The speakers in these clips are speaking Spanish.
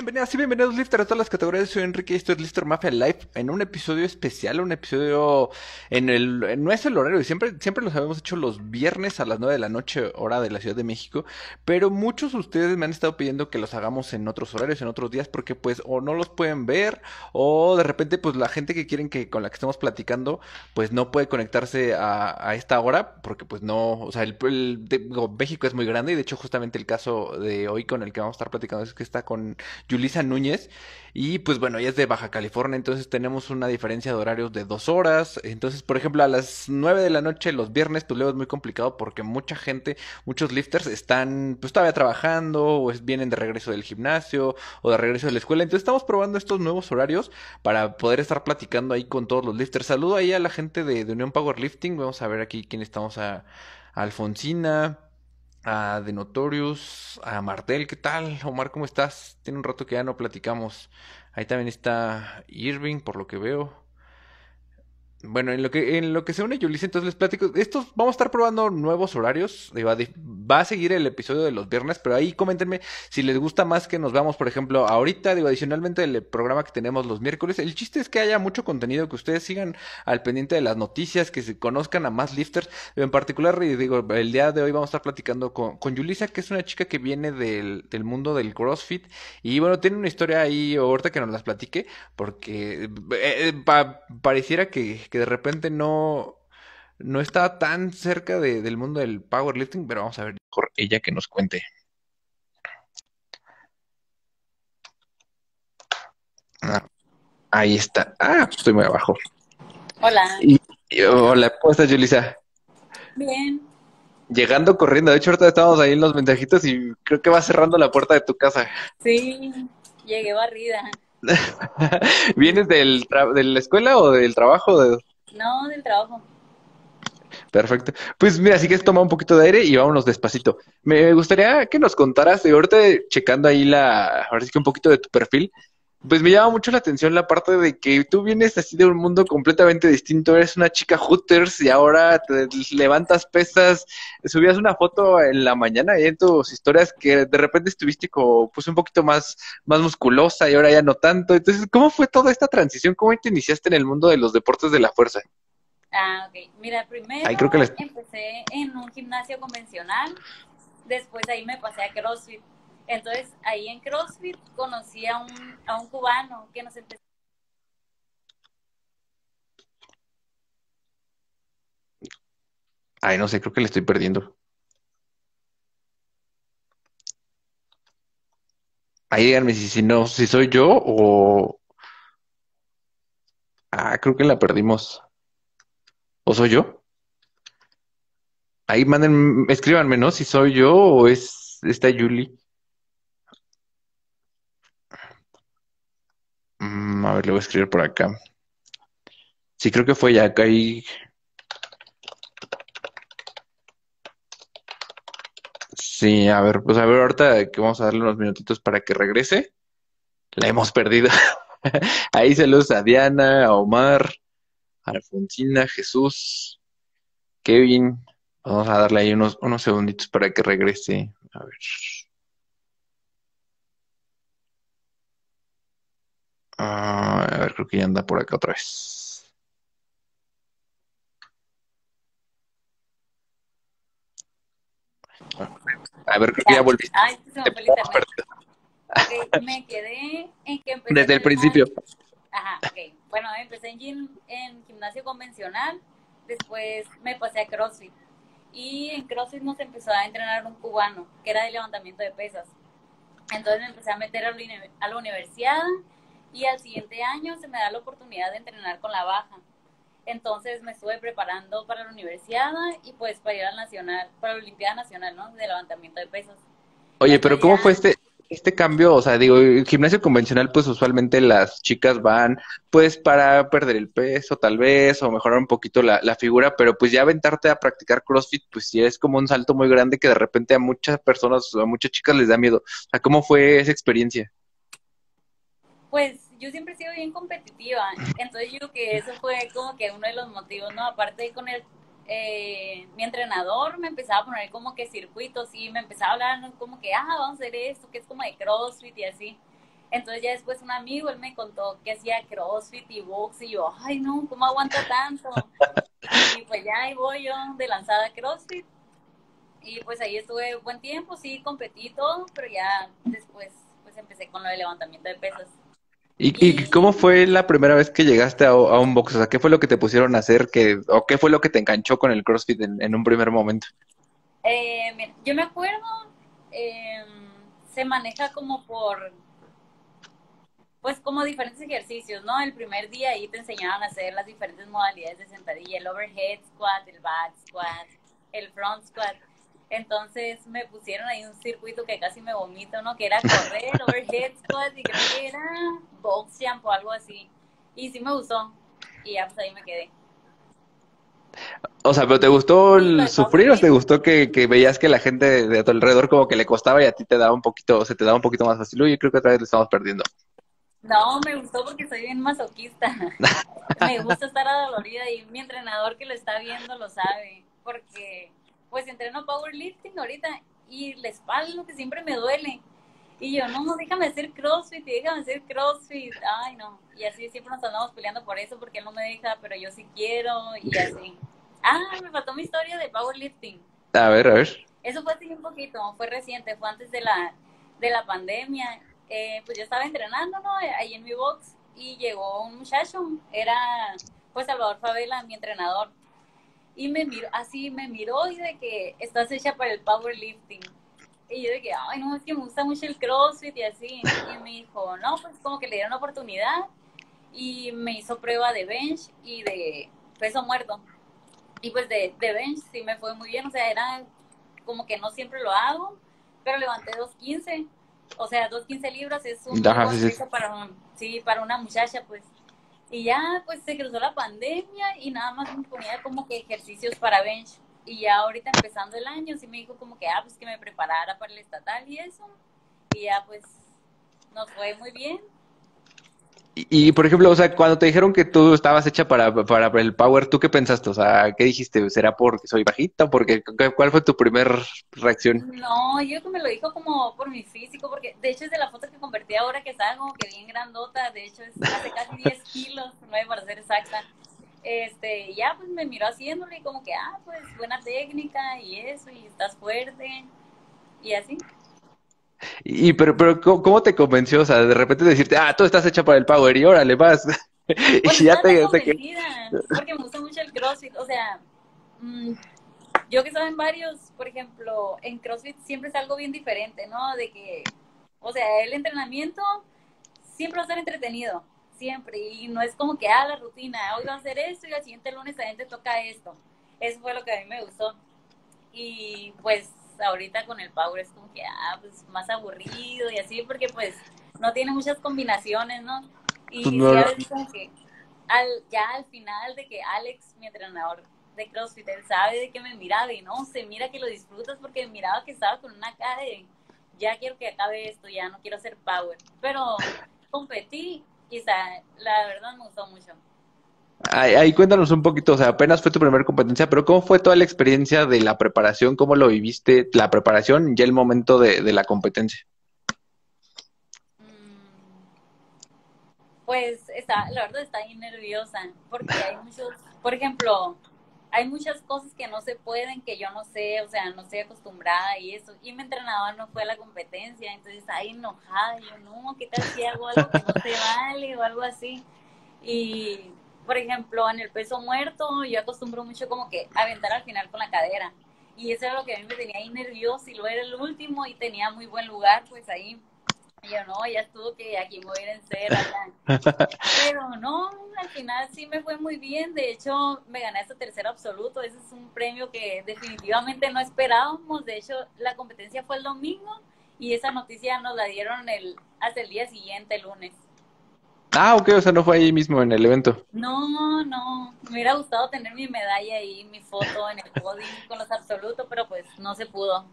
Bienvenidos y bienvenidos Lifter a todas las categorías. Soy Enrique y esto es Lister Mafia Live en un episodio especial, un episodio en el no es el horario, siempre siempre los habíamos hecho los viernes a las 9 de la noche hora de la Ciudad de México, pero muchos de ustedes me han estado pidiendo que los hagamos en otros horarios, en otros días porque pues o no los pueden ver o de repente pues la gente que quieren que con la que estemos platicando pues no puede conectarse a, esta hora porque pues no, o sea, el, México es muy grande y de hecho justamente el caso de hoy con el que vamos a estar platicando es que está con Yulisa Núñez. Y pues bueno, ella es de Baja California, entonces tenemos una diferencia de horarios de dos horas. Entonces, por ejemplo, a las 9 de la noche los viernes, pues luego es muy complicado porque mucha gente, muchos lifters están pues todavía trabajando o es- vienen de regreso del gimnasio o de regreso de la escuela. Entonces estamos probando estos nuevos horarios para poder estar platicando ahí con todos los lifters. Saludo ahí a la gente de, de Unión Powerlifting. Vamos a ver aquí quién estamos a Alfonsina a The Notorious, a Martel, ¿qué tal? Omar, ¿cómo estás? Tiene un rato que ya no platicamos. Ahí también está Irving, por lo que veo. Bueno, en lo que, en lo que se une Yulisa, entonces les platico. Estos, vamos a estar probando nuevos horarios. Va, va a seguir el episodio de los viernes, pero ahí coméntenme si les gusta más que nos veamos, por ejemplo, ahorita, digo, adicionalmente el programa que tenemos los miércoles. El chiste es que haya mucho contenido, que ustedes sigan al pendiente de las noticias, que se conozcan a más lifters. En particular, digo, el día de hoy vamos a estar platicando con, con Yulisa, que es una chica que viene del, del mundo del CrossFit. Y bueno, tiene una historia ahí, ahorita que nos las platique, porque eh, eh, pa- pareciera que, que de repente no, no está tan cerca de- del mundo del powerlifting, pero vamos a ver mejor ella que nos cuente. Ah, ahí está. Ah, pues estoy muy abajo. Hola, Y, y- hola, ¿cómo estás, Yulisa? bien. Llegando corriendo. De hecho, ahorita estábamos ahí en los mensajitos y creo que va cerrando la puerta de tu casa. Sí, llegué barrida. ¿Vienes del tra- de la escuela o del trabajo? De- No, del trabajo. Perfecto. Pues mira, así que toma un poquito de aire y vámonos despacito. Me gustaría que nos contaras, de ahorita checando ahí la, ahora sí que un poquito de tu perfil, pues me llama mucho la atención la parte de que tú vienes así de un mundo completamente distinto, eres una chica Hooters y ahora te levantas pesas, subías una foto en la mañana y en tus historias que de repente estuviste como pues un poquito más, más musculosa y ahora ya no tanto. Entonces, ¿cómo fue toda esta transición? ¿Cómo te iniciaste en el mundo de los deportes de la fuerza? Ah, ok. Mira, primero Ahí creo que les... empecé en un gimnasio convencional, después ahí me pasé a CrossFit. Entonces, ahí en CrossFit conocí a un, a un cubano que nos empezó. Ay, no sé, creo que le estoy perdiendo. Ahí díganme si, si no, si soy yo o... Ah, creo que la perdimos. ¿O soy yo? Ahí manden, escríbanme, ¿no? Si soy yo o es esta Yuli. A ver, le voy a escribir por acá. Sí, creo que fue ya acá ahí. Sí, a ver, pues a ver, ahorita que vamos a darle unos minutitos para que regrese. La hemos perdido. Ahí saludos a Diana, a Omar, a Alfonsina, Jesús, Kevin. Vamos a darle ahí unos, unos segunditos para que regrese. A ver. Ah, a ver, creo que ya anda por acá otra vez. A ver, creo que ya volviste. Ay, se me fue el hemos internet. perdido. Ok, me quedé en que empecé Desde el principio. Ajá, ok. Bueno, empecé en, gym- en gimnasio convencional, después me pasé a CrossFit. Y en CrossFit nos empezó a entrenar un cubano, que era de levantamiento de pesas. Entonces me empecé a meter a la, uni- a la universidad y al siguiente año se me da la oportunidad de entrenar con la baja. Entonces me estuve preparando para la universidad y pues para ir al nacional, para la Olimpiada Nacional, ¿no? De levantamiento de pesas. Oye, pero ¿cómo fue este, este cambio? O sea, digo, el gimnasio convencional, pues usualmente las chicas van, pues, para perder el peso, tal vez, o mejorar un poquito la, la figura, pero pues ya aventarte a practicar CrossFit, pues sí es como un salto muy grande que de repente a muchas personas, a muchas chicas les da miedo. O sea, ¿cómo fue esa experiencia? Pues yo siempre he sido bien competitiva, entonces yo creo que eso fue como que uno de los motivos, ¿no? Aparte con el, eh, mi entrenador me empezaba a poner como que circuitos y me empezaba a hablar como que, ah, vamos a hacer esto, que es como de CrossFit y así. Entonces ya después un amigo, él me contó que hacía CrossFit y box y yo, ay no, ¿cómo aguanta tanto? Y pues ya ahí voy yo de lanzada CrossFit. Y pues ahí estuve buen tiempo, sí, competí todo, pero ya después pues empecé con lo de levantamiento de pesas. ¿Y, y cómo fue la primera vez que llegaste a, un box? O sea, ¿qué fue lo que te pusieron a hacer? Que, ¿O qué fue lo que te enganchó con el CrossFit en, un primer momento? Eh, yo me acuerdo, em, se maneja como por, pues como diferentes ejercicios, ¿no? El primer día ahí te enseñaban a hacer las diferentes modalidades de sentadilla, el overhead squat, el back squat, el front squat. Entonces me pusieron ahí un circuito que casi me vomito, ¿no? Que era correr, overhead squat y creo que era box jump o algo así. Y sí me gustó. Y ya pues ahí me quedé. O sea, ¿pero te gustó el sufrir o te gustó que, veías que la gente de, a tu alrededor como que le costaba y a ti te daba un poquito, se te daba un poquito más fácil? Uy, creo que otra vez lo estamos perdiendo. No, me gustó porque soy bien masoquista. me gusta estar adolorida y mi entrenador que lo está viendo lo sabe. Porque pues entreno powerlifting ahorita y la espalda lo que siempre me duele. Y yo, no, no, déjame hacer CrossFit, déjame hacer CrossFit. Ay, no. Y así siempre nos andamos peleando por eso, porque él no me deja, pero yo sí quiero, y así. Ah, me faltó mi historia de powerlifting. A ver, a ver. Eso fue así un poquito, fue reciente, fue antes de la, de la pandemia. Eh, pues yo estaba entrenando, ¿no? Ahí en mi box, y llegó un muchacho, era pues Salvador Favela, mi entrenador y me miró, así me miró y de que estás hecha para el powerlifting. Y yo de que, ay, no, es que me gusta mucho el CrossFit y así. Y me dijo, no, pues como que le dieron oportunidad y me hizo prueba de bench y de peso muerto. Y pues de, de bench sí me fue muy bien, o sea, era como que no siempre lo hago, pero levanté 2.15. O sea, 2.15 libras es un peso para, sí, para una muchacha, pues. Y ya pues se cruzó la pandemia y nada más me ponía como que ejercicios para bench. Y ya ahorita empezando el año sí me dijo como que, ah, pues que me preparara para el estatal y eso. Y ya pues nos fue muy bien. Y, por ejemplo, o sea, cuando te dijeron que tú estabas hecha para, para el power, ¿tú qué pensaste? O sea, ¿qué dijiste? ¿Será porque soy bajita? Porque, ¿Cuál fue tu primer reacción? No, yo me lo dijo como por mi físico, porque de hecho es de la foto que convertí ahora que como que bien grandota, de hecho es hace casi 10 kilos, nueve para ser exacta. Este, ya pues me miró haciéndolo y como que, ah, pues buena técnica y eso, y estás fuerte, y así. Y pero, pero ¿cómo te convenció? O sea, de repente decirte, ah, tú estás hecha para el power y órale, vas. Pues y ya te, porque me gusta mucho el CrossFit, o sea, mm, yo que en varios, por ejemplo, en CrossFit siempre es algo bien diferente, ¿no? De que, o sea, el entrenamiento siempre va a ser entretenido, siempre, y no es como que, ah, la rutina, hoy va a hacer esto y al siguiente lunes a gente toca esto. Eso fue lo que a mí me gustó. Y pues ahorita con el Power es como que, ah, pues más aburrido y así, porque pues no tiene muchas combinaciones, ¿no? Y pues que al, ya al final de que Alex, mi entrenador de CrossFit, él sabe de que me miraba y no, se mira que lo disfrutas porque miraba que estaba con una cara de, ya quiero que acabe esto, ya no quiero hacer Power. Pero competí y la verdad me gustó mucho. Ahí, cuéntanos un poquito, o sea, apenas fue tu primera competencia, pero ¿cómo fue toda la experiencia de la preparación? ¿Cómo lo viviste, la preparación y el momento de, la competencia? Mm, pues está, la verdad está ahí nerviosa, porque hay muchos, por ejemplo, hay muchas cosas que no se pueden, que yo no sé, o sea, no estoy acostumbrada y eso. Y mi entrenador no fue a la competencia, entonces ahí enojada, yo no, ¿qué tal si hago algo que no se vale o algo así? Y por ejemplo, en el peso muerto, yo acostumbro mucho como que aventar al final con la cadera. Y eso era lo que a mí me tenía ahí nervioso y lo era el último y tenía muy buen lugar, pues ahí. Y yo, no, ya estuvo que aquí me voy a ir en cera. Pero no, al final sí me fue muy bien. De hecho, me gané ese tercer absoluto. Ese es un premio que definitivamente no esperábamos. De hecho, la competencia fue el domingo y esa noticia nos la dieron el, hasta el día siguiente, el lunes. Ah, ok, o sea, no fue ahí mismo en el evento. No, no, me hubiera gustado tener mi medalla ahí, mi foto en el podium con los absolutos, pero pues no se pudo.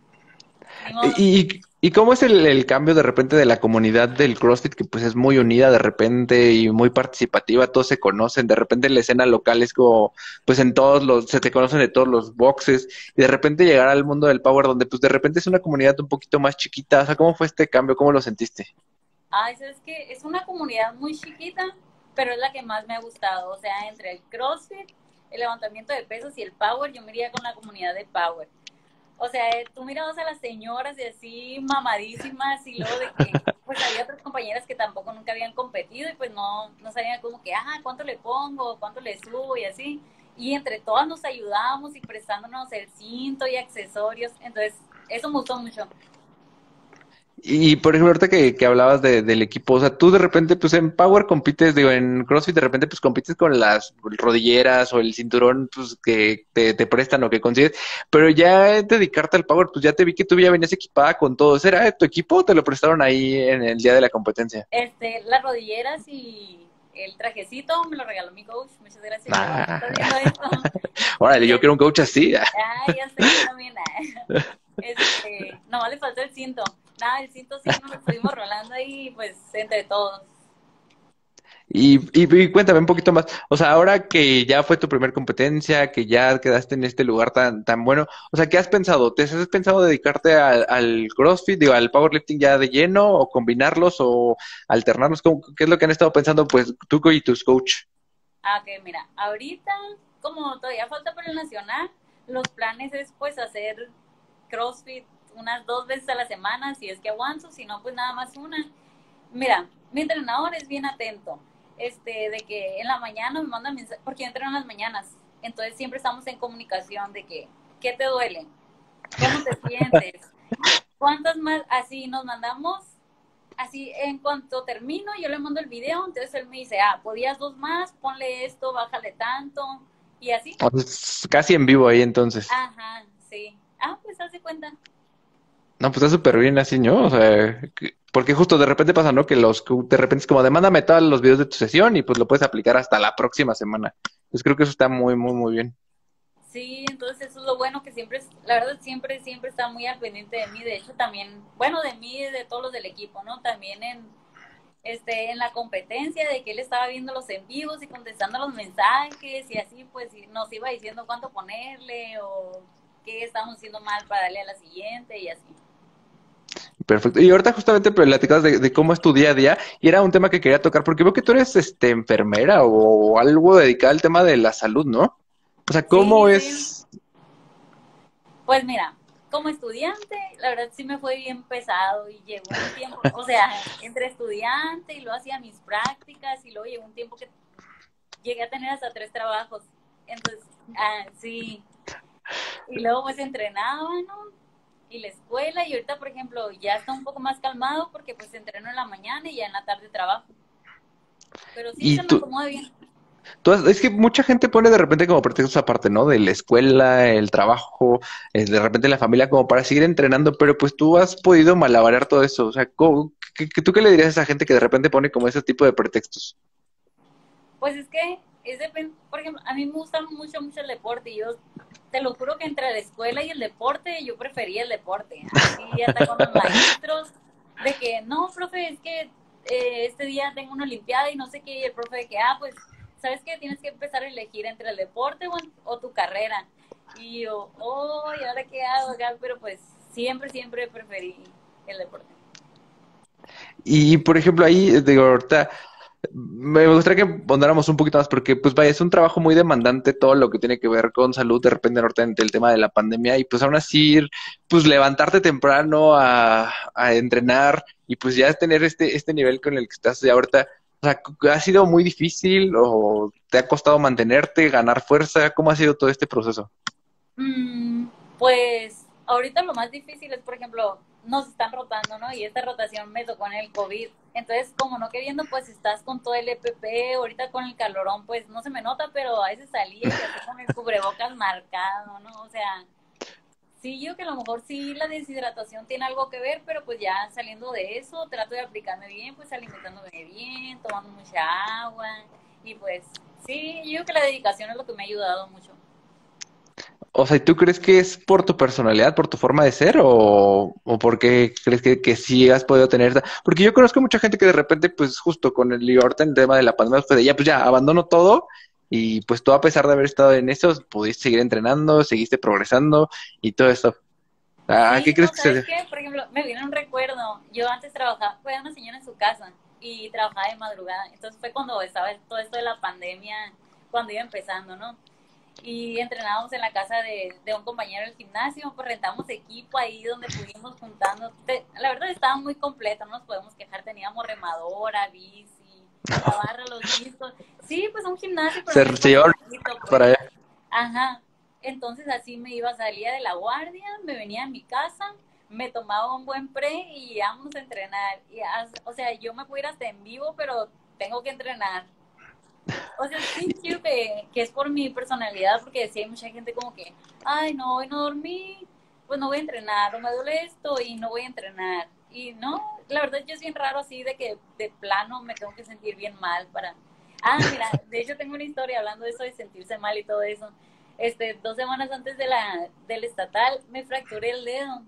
¿Y, y cómo es el, cambio de repente de la comunidad del CrossFit, que pues es muy unida de repente y muy participativa, todos se conocen, de repente en la escena local es como, pues en todos los, se te conocen de todos los boxes, y de repente llegar al mundo del Power, donde pues de repente es una comunidad un poquito más chiquita, o sea, ¿cómo fue este cambio? ¿Cómo lo sentiste? Ay, es que es una comunidad muy chiquita, pero es la que más me ha gustado. O sea, entre el CrossFit, el levantamiento de pesos y el Power, yo me iría con la comunidad de Power. O sea, eh, tú mirabas a las señoras y así mamadísimas y luego de que pues había otras compañeras que tampoco nunca habían competido y pues no, no sabían como que, ajá, ¿cuánto le pongo? ¿Cuánto le subo? Y así. Y entre todas nos ayudábamos y prestándonos el cinto y accesorios. Entonces, eso me gustó mucho. Y por ejemplo, ahorita que, que hablabas de, del equipo, o sea, tú de repente, pues en Power compites, digo, en CrossFit de repente, pues compites con las rodilleras o el cinturón, pues que te, te prestan o que consigues, pero ya dedicarte al Power, pues ya te vi que tú ya venías equipada con todo. ¿Era tu equipo o te lo prestaron ahí en el día de la competencia? Este, las rodilleras y el trajecito me lo regaló mi coach. Muchas gracias. Ah. Órale, yo quiero un coach así. Ay, ya sé, también. Este, nomás le faltó el cinto nada, el cinto sí nos estuvimos rolando ahí, pues, entre todos. Y, y, cuéntame un poquito más, o sea, ahora que ya fue tu primera competencia, que ya quedaste en este lugar tan, tan bueno, o sea, ¿qué has pensado? ¿Te has pensado dedicarte al, CrossFit, digo, al powerlifting ya de lleno, o combinarlos, o alternarlos? ¿Qué es lo que han estado pensando, pues, tú y tus coach? Ah, ok, mira, ahorita, como todavía falta para el nacional, los planes es, pues, hacer CrossFit unas dos veces a la semana, si es que aguanto, si no, pues nada más una. Mira, mi entrenador es bien atento, este, de que en la mañana me manda mensajes, porque yo entreno en las mañanas, entonces siempre estamos en comunicación de que, ¿qué te duele? ¿Cómo te sientes? ¿Cuántas más? Así nos mandamos, así en cuanto termino, yo le mando el video, entonces él me dice, ah, podías dos más, ponle esto, bájale tanto, y así. Casi en vivo ahí entonces. Ajá, sí. Ah, pues hace cuenta. No, pues está súper bien así, ¿no? O sea, porque justo de repente pasa, ¿no? Que los, de repente es como, demándame todos los videos de tu sesión y pues lo puedes aplicar hasta la próxima semana. Pues creo que eso está muy, muy, muy bien. Sí, entonces eso es lo bueno que siempre, la verdad siempre, siempre está muy al pendiente de mí. De hecho, también, bueno, de mí y de todos los del equipo, ¿no? También en, este, en la competencia de que él estaba viendo los en vivos y contestando los mensajes y así, pues nos iba diciendo cuánto ponerle o qué estábamos haciendo mal para darle a la siguiente y así. Perfecto. Y ahorita justamente platicabas de, de cómo es tu día a día y era un tema que quería tocar porque veo que tú eres este enfermera o algo dedicado al tema de la salud, ¿no? O sea, ¿cómo es? Pues mira, como estudiante, la verdad sí me fue bien pesado y llegó un tiempo, o sea, entre estudiante y luego hacía mis prácticas y luego llegó un tiempo que llegué a tener hasta tres trabajos. Entonces, ah, sí. Y luego pues entrenaba, ¿no? Y la escuela y ahorita, por ejemplo, ya está un poco más calmado porque pues entreno en la mañana y ya en la tarde trabajo. Pero sí se me acomoda bien. es que mucha gente pone de repente como pretextos aparte, ¿no? De la escuela, el trabajo, eh, de repente la familia como para seguir entrenando, pero pues tú has podido malabarear todo eso. O sea, ¿tú qué le dirías a esa gente que de repente pone como ese tipo de pretextos? Pues es que, es por ejemplo, a mí me gusta mucho, mucho el deporte y yo te lo juro que entre la escuela y el deporte, yo prefería el deporte. Así hasta con los maestros, de que, no, profe, es que eh, este día tengo una olimpiada y no sé qué, y el profe de que, ah, pues, ¿sabes qué? Tienes que empezar a elegir entre el deporte o, tu carrera. Y yo, oh, ¿y ahora qué hago? Pero pues siempre, siempre preferí el deporte. Y, por ejemplo, ahí, digo, ahorita me gustaría que pondéramos un poquito más porque, pues vaya, es un trabajo muy demandante todo lo que tiene que ver con salud, de repente, norte el tema de la pandemia y pues aún así, pues levantarte temprano a, entrenar y pues ya tener este, este nivel con el que estás de ahorita, o sea, ¿ha sido muy difícil o te ha costado mantenerte, ganar fuerza? ¿Cómo ha sido todo este proceso? Mm, pues ahorita lo más difícil es, por ejemplo, nos están rotando, ¿no? Y esta rotación me tocó en el COVID. Entonces, como no queriendo, pues estás con todo el EPP, ahorita con el calorón, pues no se me nota, pero a veces salía y con el cubrebocas marcado, ¿no? O sea, sí, yo que a lo mejor sí la deshidratación tiene algo que ver, pero pues ya saliendo de eso, trato de aplicarme bien, pues alimentándome bien, tomando mucha agua, y pues sí, yo que la dedicación es lo que me ha ayudado mucho. O sea, ¿tú crees que es por tu personalidad, por tu forma de ser o, o por qué crees que, que sí has podido tener? Porque yo conozco mucha gente que de repente, pues justo con el Liorta, el tema de la pandemia, fue de ya, pues ya, abandono todo y pues tú a pesar de haber estado en eso, pudiste seguir entrenando, seguiste progresando y todo eso. Ah, ¿qué crees que se qué? Por ejemplo, me viene un recuerdo. Yo antes trabajaba, fue una señora en su casa y trabajaba de madrugada. Entonces fue cuando estaba todo esto de la pandemia, cuando iba empezando, ¿no? Y entrenábamos en la casa de, de un compañero del gimnasio, pues rentamos equipo ahí donde pudimos juntando. La verdad estaba muy completo, no nos podemos quejar. Teníamos remadora, bici, la barra, los discos. Sí, pues un gimnasio. Pero se, pues. para allá. Ajá, entonces así me iba, salía de la guardia, me venía a mi casa, me tomaba un buen pre y íbamos a entrenar. Y, o sea, yo me puedo ir hasta en vivo, pero tengo que entrenar. O sea, sí creo que, que es por mi personalidad, porque decía hay mucha gente como que, ay, no, hoy no dormí, pues no voy a entrenar, o me duele esto y no voy a entrenar. Y no, la verdad yo es bien raro así de que de plano me tengo que sentir bien mal para... Ah, mira, de hecho tengo una historia hablando de eso de sentirse mal y todo eso este, dos semanas antes de la, del estatal, me fracturé el dedo.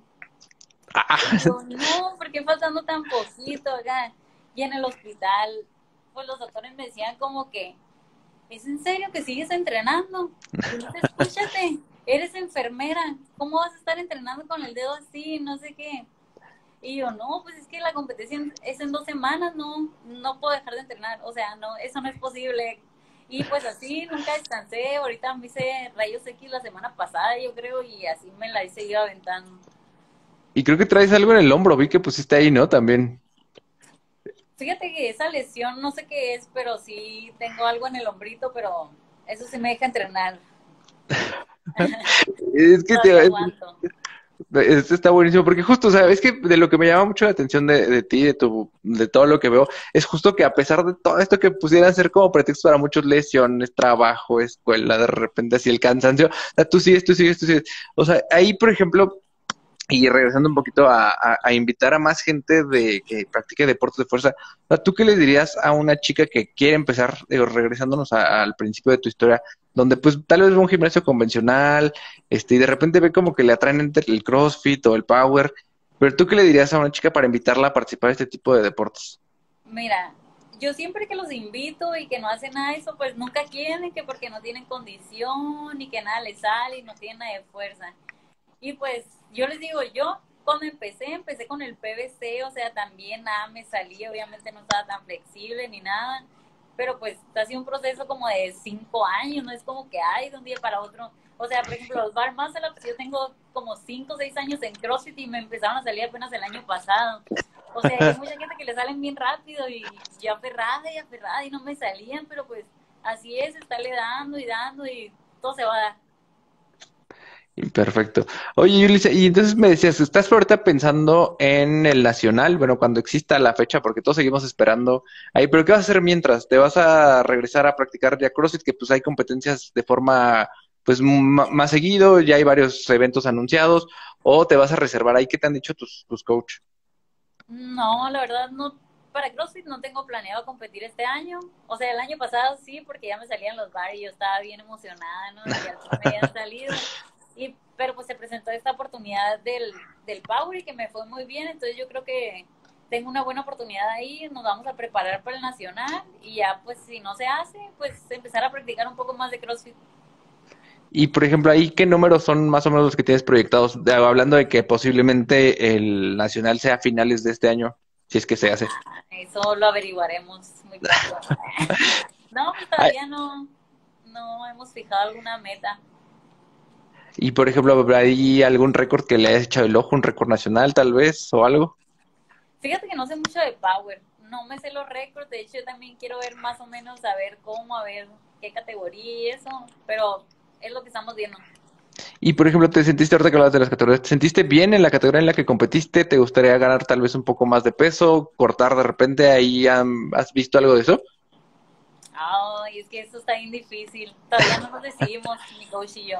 Ah. no, ¿por qué faltando tan poquito acá? Y en el hospital, pues los doctores me decían como que, ¿es en serio que sigues entrenando? Escúchate, eres enfermera, ¿cómo vas a estar entrenando con el dedo así? No sé qué. Y yo, no, pues es que la competencia es en dos semanas, no, no puedo dejar de entrenar. O sea, no, eso no es posible. Y pues así, nunca descansé. Ahorita me hice rayos X la semana pasada, yo creo, y así me la he seguido aventando. Y creo que traes algo en el hombro, vi que pusiste ahí, ¿no? También. Fíjate que esa lesión, no sé qué es, pero sí tengo algo en el hombrito, pero eso sí me deja entrenar. es que te, este está buenísimo, porque justo, o sea, es que de lo que me llama mucho la atención de, de, ti, de tu, de todo lo que veo, es justo que a pesar de todo esto que pusieran ser como pretexto para muchas lesiones, trabajo, escuela, de repente así el cansancio, o sea, tú sigues, tú sigues, tú sigues. O sea, ahí, por ejemplo, y regresando un poquito a, a, invitar a más gente de que practique deportes de fuerza, ¿tú qué le dirías a una chica que quiere empezar, regresándonos al principio de tu historia, donde pues tal vez ve un gimnasio convencional, este, y de repente ve como que le atraen entre el CrossFit o el Power, pero tú qué le dirías a una chica para invitarla a participar de este tipo de deportes? Mira, yo siempre que los invito y que no hacen nada de eso, pues nunca quieren, que porque no tienen condición y que nada les sale y no tienen nada de fuerza. Y pues yo les digo, yo cuando empecé, empecé con el PVC, o sea, también nada me salía, obviamente no estaba tan flexible ni nada, pero pues ha sido un proceso como de cinco años, no es como que hay de un día para otro. O sea, por ejemplo, los bar más yo tengo como cinco o seis años en CrossFit y me empezaron a salir apenas el año pasado. O sea, hay mucha gente que le salen bien rápido y yo aferrada y aferrada y no me salían, pero pues así es, estarle dando y dando y todo se va a dar. Perfecto. Oye, Yulisa, y entonces me decías, ¿estás ahorita pensando en el nacional? Bueno, cuando exista la fecha, porque todos seguimos esperando ahí, pero ¿qué vas a hacer mientras? ¿Te vas a regresar a practicar ya CrossFit, que pues hay competencias de forma pues más seguido, ya hay varios eventos anunciados, o te vas a reservar ahí? ¿Qué te han dicho tus, tus coach? No, la verdad no, para CrossFit no tengo planeado competir este año. O sea, el año pasado sí, porque ya me salían los bar y yo estaba bien emocionada, ¿no? Ya me habían salido. Y, pero pues se presentó esta oportunidad del, del Power y que me fue muy bien, entonces yo creo que tengo una buena oportunidad ahí, nos vamos a preparar para el nacional y ya pues si no se hace, pues empezar a practicar un poco más de CrossFit. Y por ejemplo, ahí qué números son más o menos los que tienes proyectados, hablando de que posiblemente el nacional sea a finales de este año, si es que se hace. Eso lo averiguaremos muy pronto. no, pues, todavía no, no hemos fijado alguna meta. Y por ejemplo, ¿hay algún récord que le hayas echado el ojo, un récord nacional tal vez o algo? Fíjate que no sé mucho de Power, no me sé los récords, de hecho yo también quiero ver más o menos, a ver cómo, a ver qué categoría y eso, pero es lo que estamos viendo. Y por ejemplo, ¿te sentiste ahorita que hablabas de las categorías? ¿Te sentiste bien en la categoría en la que competiste? ¿Te gustaría ganar tal vez un poco más de peso? ¿Cortar de repente? ¿Ahí has visto algo de eso? Ay, es que eso está bien difícil. Todavía no nos decidimos, mi coach y yo.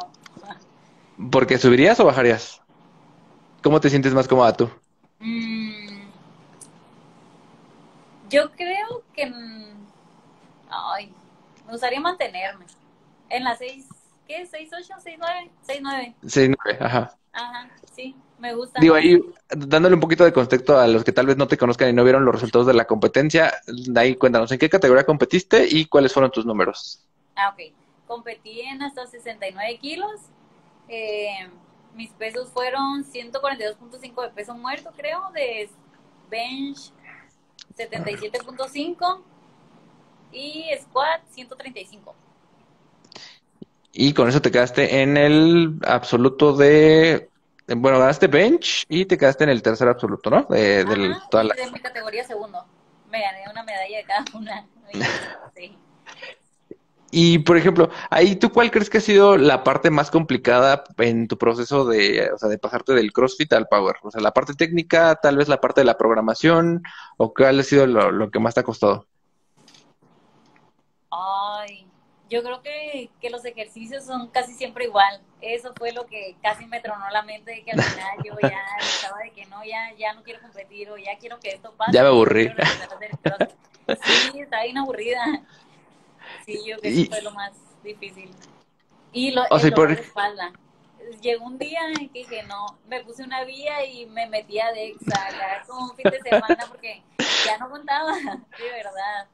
¿Porque subirías o bajarías? ¿Cómo te sientes más cómoda tú? Mm, yo creo que... Ay, me gustaría mantenerme. En las 6, ¿qué? ¿6, 8, 6, 9? 6, 9. 6, 9, ajá. Ajá, sí, me gusta. Digo, ahí, dándole un poquito de contexto a los que tal vez no te conozcan y no vieron los resultados de la competencia, ahí cuéntanos, ¿en qué categoría competiste y cuáles fueron tus números? Ah, ok. Competí en hasta 69 kilos eh, mis pesos fueron 142.5 de peso muerto, creo, de bench 77.5 y squat 135. Y con eso te quedaste en el absoluto de. Bueno, ganaste bench y te quedaste en el tercer absoluto, ¿no? De, toda la... de mi categoría segundo. Me gané una medalla de cada una. Sí. Y, por ejemplo, ahí tú cuál crees que ha sido la parte más complicada en tu proceso de, o sea, de pasarte del CrossFit al Power? O sea, la parte técnica, tal vez la parte de la programación, o cuál ha sido lo, que más te ha costado? Ay, yo creo que, que, los ejercicios son casi siempre igual. Eso fue lo que casi me tronó la mente de que al final yo ya estaba de que no, ya, ya no quiero competir o ya quiero que esto pase. Ya me aburrí. Sí, está bien aburrida. Sí, yo creo que eso fue lo más difícil. Y lo, o sea, por... espalda. Llegó un día en que dije, no, me puse una vía y me metí a Dexa, ya como un fin de semana, porque ya no contaba, de verdad.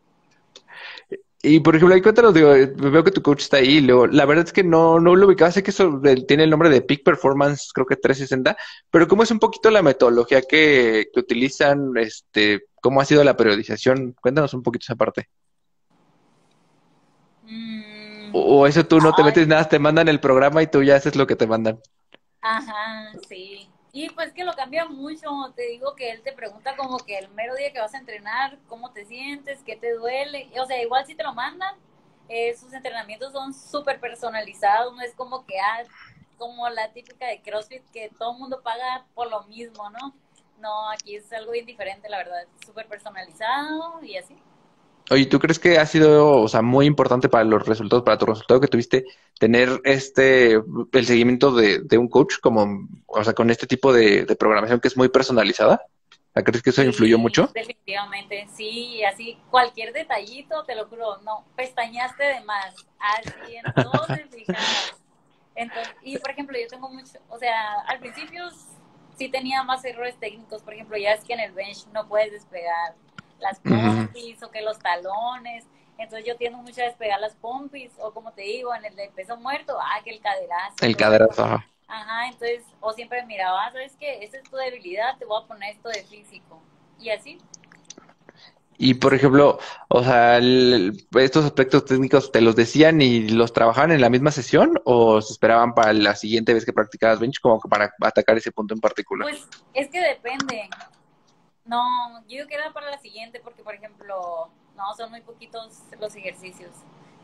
Y por ejemplo, ahí cuéntanos, digo, veo que tu coach está ahí, luego, la verdad es que no, no lo ubicaba, sé que eso tiene el nombre de Peak Performance, creo que 360, pero ¿cómo es un poquito la metodología que, que utilizan? Este, ¿Cómo ha sido la periodización? Cuéntanos un poquito esa parte. O eso tú no te metes nada, te mandan el programa y tú ya haces lo que te mandan. Ajá, sí. Y pues que lo cambia mucho, te digo que él te pregunta como que el mero día que vas a entrenar, cómo te sientes, qué te duele, o sea, igual si te lo mandan, eh, sus entrenamientos son súper personalizados, no es como que, ah, como la típica de CrossFit que todo el mundo paga por lo mismo, ¿no? No, aquí es algo bien diferente, la verdad, súper personalizado y así. Oye, ¿tú crees que ha sido, o sea, muy importante para los resultados, para tu resultado que tuviste, tener este, el seguimiento de, de un coach como, o sea, con este tipo de, programación que es muy personalizada? ¿Crees que eso influyó mucho? Definitivamente, sí, así cualquier detallito, te lo juro, no, pestañaste de más, así en todo Entonces, y por ejemplo, yo tengo mucho, o sea, al principio sí tenía más errores técnicos, por ejemplo, ya es que en el bench no puedes despegar, las pompis o que los talones. Entonces yo tiendo mucho a despegar las pompis o como te digo, en el de peso muerto, ah, que el caderazo. El caderazo, ajá. Ajá, entonces, o siempre miraba, ah, ¿sabes qué? Esa es tu debilidad, te voy a poner esto de físico. Y así. Y por ejemplo, o sea, estos aspectos técnicos te los decían y los trabajaban en la misma sesión o se esperaban para la siguiente vez que practicabas bench como para atacar ese punto en particular? Pues es que depende. No, yo creo que era para la siguiente porque, por ejemplo, no, son muy poquitos los ejercicios.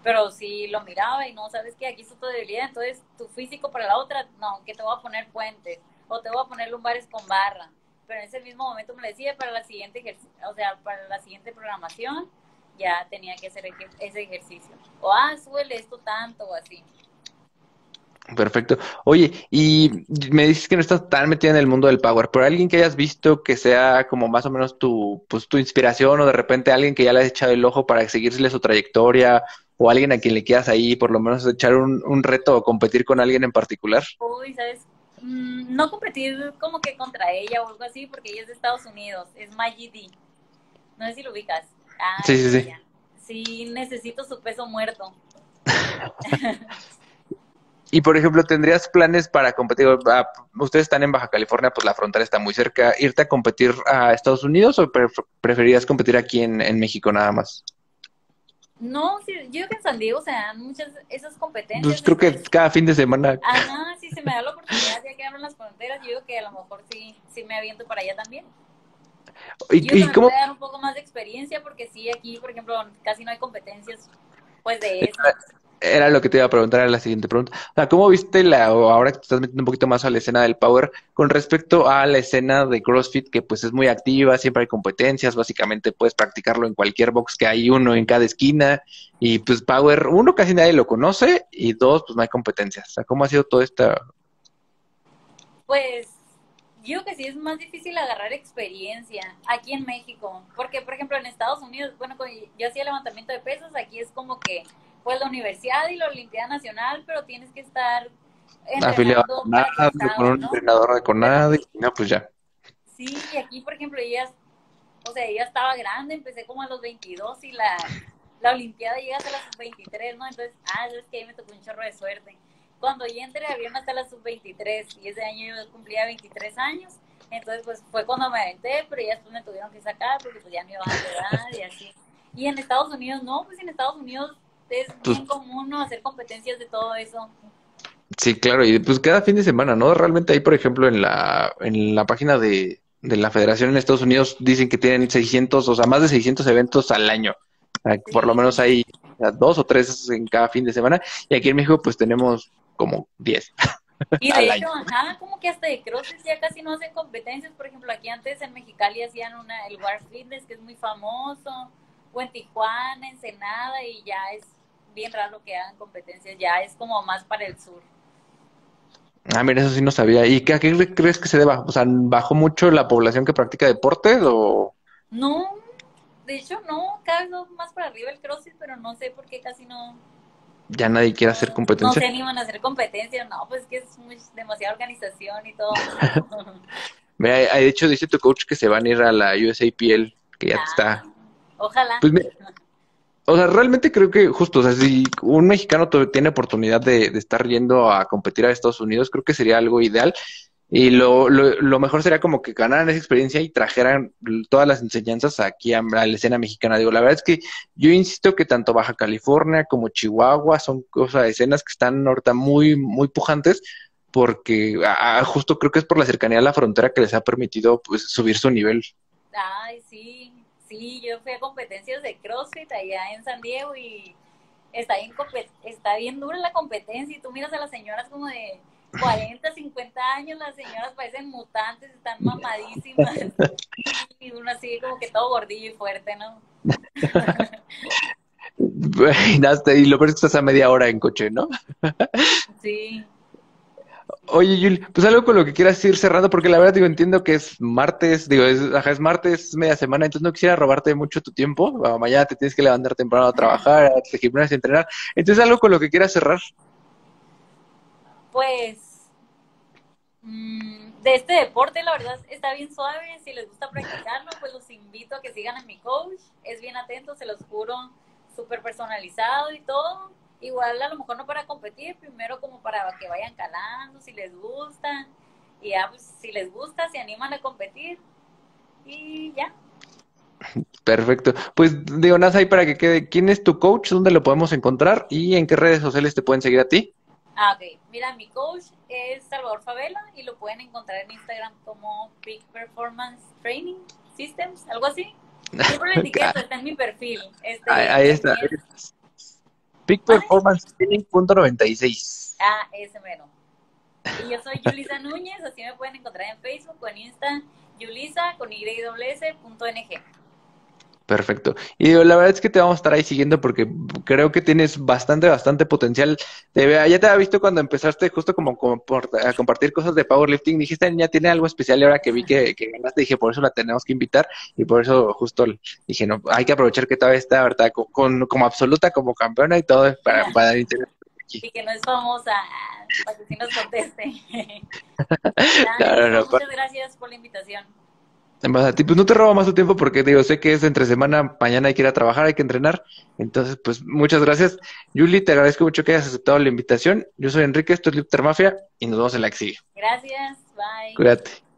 Pero si lo miraba y no, sabes que aquí está tu debilidad, entonces tu físico para la otra, no, que te voy a poner puentes o te voy a poner lumbares con barra. Pero en ese mismo momento me decía para la siguiente, o sea, para la siguiente programación ya tenía que hacer ese ejercicio. O, ah, suele esto tanto o así. Perfecto. Oye, y me dices que no estás tan metida en el mundo del power, pero alguien que hayas visto que sea como más o menos tu, pues, tu inspiración o de repente alguien que ya le has echado el ojo para seguirle su trayectoria o alguien a quien le quieras ahí por lo menos echar un, un reto o competir con alguien en particular. Uy, ¿sabes? Mm, no competir como que contra ella o algo así porque ella es de Estados Unidos, es Maggie D. No sé si lo ubicas. sí, sí, sí. Sí, necesito su peso muerto. Y por ejemplo, ¿tendrías planes para competir? Ah, ustedes están en Baja California, pues la frontera está muy cerca. ¿Irte a competir a Estados Unidos o preferirías competir aquí en, México nada más? No, sí, yo creo que en San Diego se dan muchas esas competencias. Pues creo que cada fin de semana. Ajá, sí, se me da la oportunidad, ya que abren las fronteras, yo creo que a lo mejor sí, sí me aviento para allá también. ¿Y, yo y cómo? dar un poco más de experiencia porque sí, aquí, por ejemplo, casi no hay competencias pues de eso era lo que te iba a preguntar en la siguiente pregunta. O sea, ¿cómo viste la, o ahora que te estás metiendo un poquito más a la escena del Power, con respecto a la escena de CrossFit, que pues es muy activa, siempre hay competencias, básicamente puedes practicarlo en cualquier box que hay uno en cada esquina, y pues Power, uno, casi nadie lo conoce, y dos, pues no hay competencias. O sea, ¿cómo ha sido todo esto? Pues yo que sí es más difícil agarrar experiencia aquí en México, porque por ejemplo en Estados Unidos, bueno, yo hacía levantamiento de pesos, aquí es como que pues la universidad y la Olimpiada Nacional, pero tienes que estar afiliado con un entrenador de CONAD y no, pues ya. Sí, y aquí, por ejemplo, ella, o sea, ella estaba grande, empecé como a los 22 y la, la Olimpiada llega a las 23, ¿no? Entonces, ah, es que ahí me tocó un chorro de suerte. cuando yo entré había hasta la sub-23 y ese año yo cumplía 23 años. Entonces, pues fue cuando me aventé, pero ya después me tuvieron que sacar porque pues ya me iban a edad y así. Y en Estados Unidos no, pues en Estados Unidos es pues bien común ¿no? hacer competencias de todo eso. Sí, claro, y pues cada fin de semana, ¿no? Realmente ahí, por ejemplo, en la, en la página de, de la federación en Estados Unidos dicen que tienen 600, o sea, más de 600 eventos al año. Por lo menos hay dos o tres en cada fin de semana. Y aquí en México, pues tenemos como 10. Y de hecho, ajá, como que hasta de crosses ya casi no hacen competencias. Por ejemplo, aquí antes en Mexicali hacían una, el War Fitness, que es muy famoso, o en Tijuana, Ensenada, y ya es bien raro que hagan competencias, ya es como más para el sur. Ah, mira, eso sí no sabía. ¿Y qué, a qué crees que se deba? O sea, ¿bajó mucho la población que practica deportes o...? No, de hecho no, cada vez más para arriba el CrossFit, pero no sé por qué casi no... Ya nadie quiere hacer competencia. No se animan a hacer competencia, no, pues que es muy, demasiada organización y todo. mira, de hecho dice tu coach que se van a ir a la USAPL, que ya está... Ojalá. Pues o sea, realmente creo que justo, o sea, si un mexicano tiene oportunidad de, estar yendo a competir a Estados Unidos, creo que sería algo ideal. Y lo, lo, mejor sería como que ganaran esa experiencia y trajeran todas las enseñanzas aquí a, la escena mexicana. Digo, la verdad es que yo insisto que tanto Baja California como Chihuahua son cosas, escenas que están ahorita muy, muy pujantes, porque justo creo que es por la cercanía a la frontera que les ha permitido pues subir su nivel. Ay, sí, Sí, yo fui a competencias de CrossFit allá en San Diego y está bien, está bien dura la competencia y tú miras a las señoras como de 40, 50 años, las señoras parecen mutantes, están mamadísimas y uno así como que todo gordillo y fuerte, ¿no? y lo peor es que estás a media hora en coche, ¿no? sí. Oye, Yuli, pues algo con lo que quieras ir cerrando, porque la verdad digo, entiendo que es martes, digo, es, es martes, es media semana, entonces no quisiera robarte mucho tu tiempo. mañana te tienes que levantar temprano a trabajar, a gimnasio, a entrenar. Entonces, algo con lo que quieras cerrar. Pues, mm, de este deporte, la verdad, está bien suave. Si les gusta practicarlo, pues los invito a que sigan a mi coach. Es bien atento, se los juro, súper personalizado y todo igual a lo mejor no para competir, primero como para que vayan calando, si les gusta, y ya pues si les gusta, se animan a competir y ya. Perfecto. Pues digo, ahí para que quede, ¿quién es tu coach? ¿Dónde lo podemos encontrar? ¿Y en qué redes sociales te pueden seguir a ti? Ah, ok. Mira, mi coach es Salvador Favela y lo pueden encontrar en Instagram como Big Performance Training Systems, algo así. Siempre lo etiqueto, está en mi perfil. Este, ahí, está. Peak Performance Training.96. Ah, ese mero. Y yo soy Yulisa Núñez, así me pueden encontrar en Facebook o en Insta, Yulisa con YWS.ng. Perfecto. Y la verdad es que te vamos a estar ahí siguiendo porque creo que tienes bastante, bastante potencial. Te, ya te había visto cuando empezaste justo como, a compartir cosas de powerlifting. Dijiste, niña, tiene algo especial y ahora que vi que, que, ganaste, dije, por eso la tenemos que invitar y por eso justo dije, no, hay que aprovechar que todavía está, ¿verdad? Con, como absoluta, como campeona y todo para, para dar interés. Y que no es famosa, para que sí nos conteste. muchas gracias por la invitación. Pues no te robo más tu tiempo porque digo, sé que es entre semana, mañana hay que ir a trabajar, hay que entrenar. Entonces, pues muchas gracias. Yuli, te agradezco mucho que hayas aceptado la invitación. Yo soy Enrique, esto es Lipter Mafia y nos vemos en la que Gracias, bye. Cuídate.